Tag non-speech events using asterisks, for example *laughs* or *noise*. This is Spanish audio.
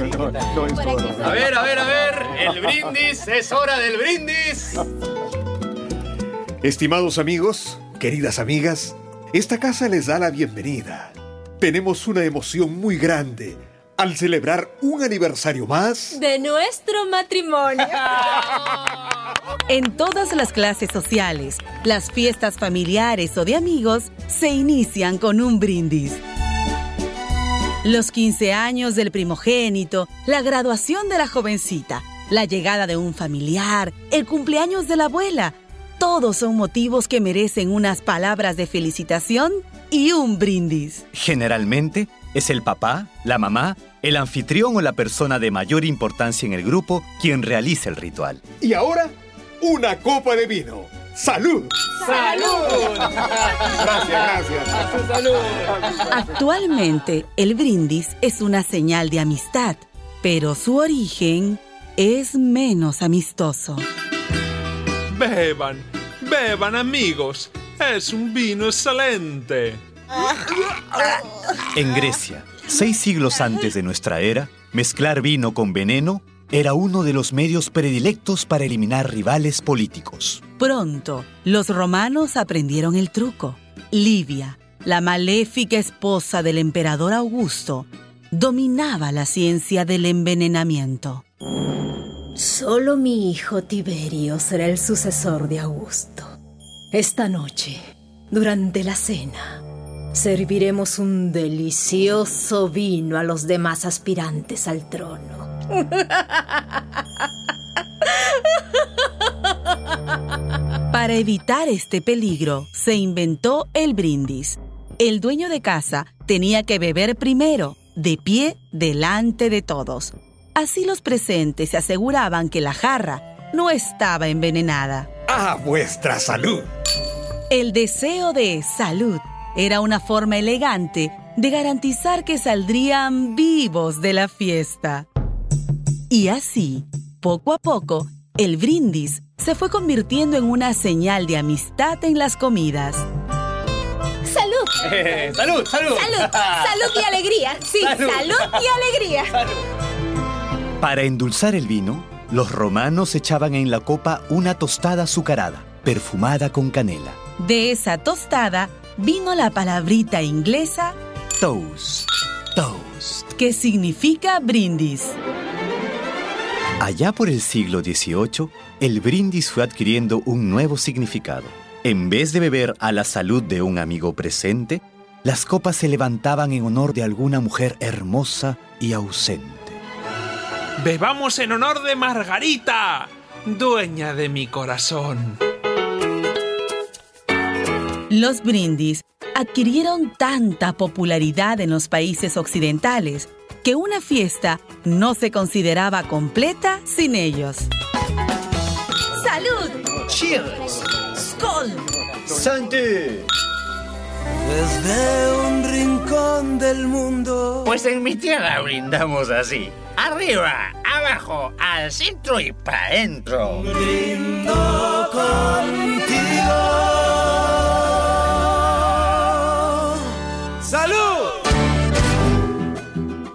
A ver, a ver, a ver. El brindis, es hora del brindis. Estimados amigos, queridas amigas, esta casa les da la bienvenida. Tenemos una emoción muy grande al celebrar un aniversario más de nuestro matrimonio. *laughs* En todas las clases sociales, las fiestas familiares o de amigos se inician con un brindis. Los 15 años del primogénito, la graduación de la jovencita, la llegada de un familiar, el cumpleaños de la abuela, todos son motivos que merecen unas palabras de felicitación y un brindis. Generalmente es el papá, la mamá, el anfitrión o la persona de mayor importancia en el grupo quien realiza el ritual. Y ahora, una copa de vino. ¡Salud! ¡Salud! Gracias, gracias. ¡Salud! Actualmente, el brindis es una señal de amistad, pero su origen es menos amistoso. Beban, beban amigos. Es un vino excelente. En Grecia, seis siglos antes de nuestra era, mezclar vino con veneno era uno de los medios predilectos para eliminar rivales políticos. Pronto, los romanos aprendieron el truco. Livia, la maléfica esposa del emperador Augusto, dominaba la ciencia del envenenamiento. Solo mi hijo Tiberio será el sucesor de Augusto. Esta noche, durante la cena, serviremos un delicioso vino a los demás aspirantes al trono. Para evitar este peligro, se inventó el brindis. El dueño de casa tenía que beber primero, de pie, delante de todos. Así los presentes se aseguraban que la jarra no estaba envenenada. ¡A vuestra salud! El deseo de salud era una forma elegante de garantizar que saldrían vivos de la fiesta. Y así, poco a poco, el brindis se fue convirtiendo en una señal de amistad en las comidas. ¡Salud! Eh, ¡Salud, salud! ¡Salud! *laughs* ¡Salud y alegría! Sí, Salud. salud, y alegría. Para endulzar el vino, los romanos echaban en la copa una tostada azucarada, perfumada con canela. De esa tostada vino la palabrita inglesa Toast. Toast. que significa brindis. Allá por el siglo XVIII, el brindis fue adquiriendo un nuevo significado. En vez de beber a la salud de un amigo presente, las copas se levantaban en honor de alguna mujer hermosa y ausente. Bebamos en honor de Margarita, dueña de mi corazón. Los brindis adquirieron tanta popularidad en los países occidentales que una fiesta no se consideraba completa sin ellos. ¡Salud! Cheers. ¡Skol! ¡Santé! Desde un rincón del mundo. Pues en mi tierra brindamos así. Arriba, abajo, al centro y para adentro. Brindo contigo.